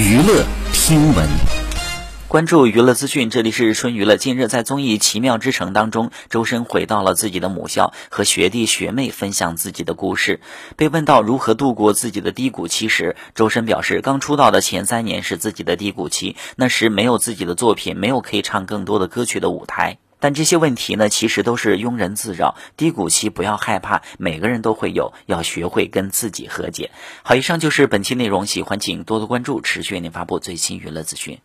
娱乐听闻，关注娱乐资讯，这里是春娱乐。近日在综艺《奇妙之城》当中，周深回到了自己的母校，和学弟学妹分享自己的故事。被问到如何度过自己的低谷期时，周深表示，刚出道的前三年是自己的低谷期，那时没有自己的作品，没有可以唱更多的歌曲的舞台。但这些问题呢，其实都是庸人自扰。低谷期不要害怕，每个人都会有，要学会跟自己和解。好，以上就是本期内容，喜欢请多多关注，持续为您发布最新娱乐资讯。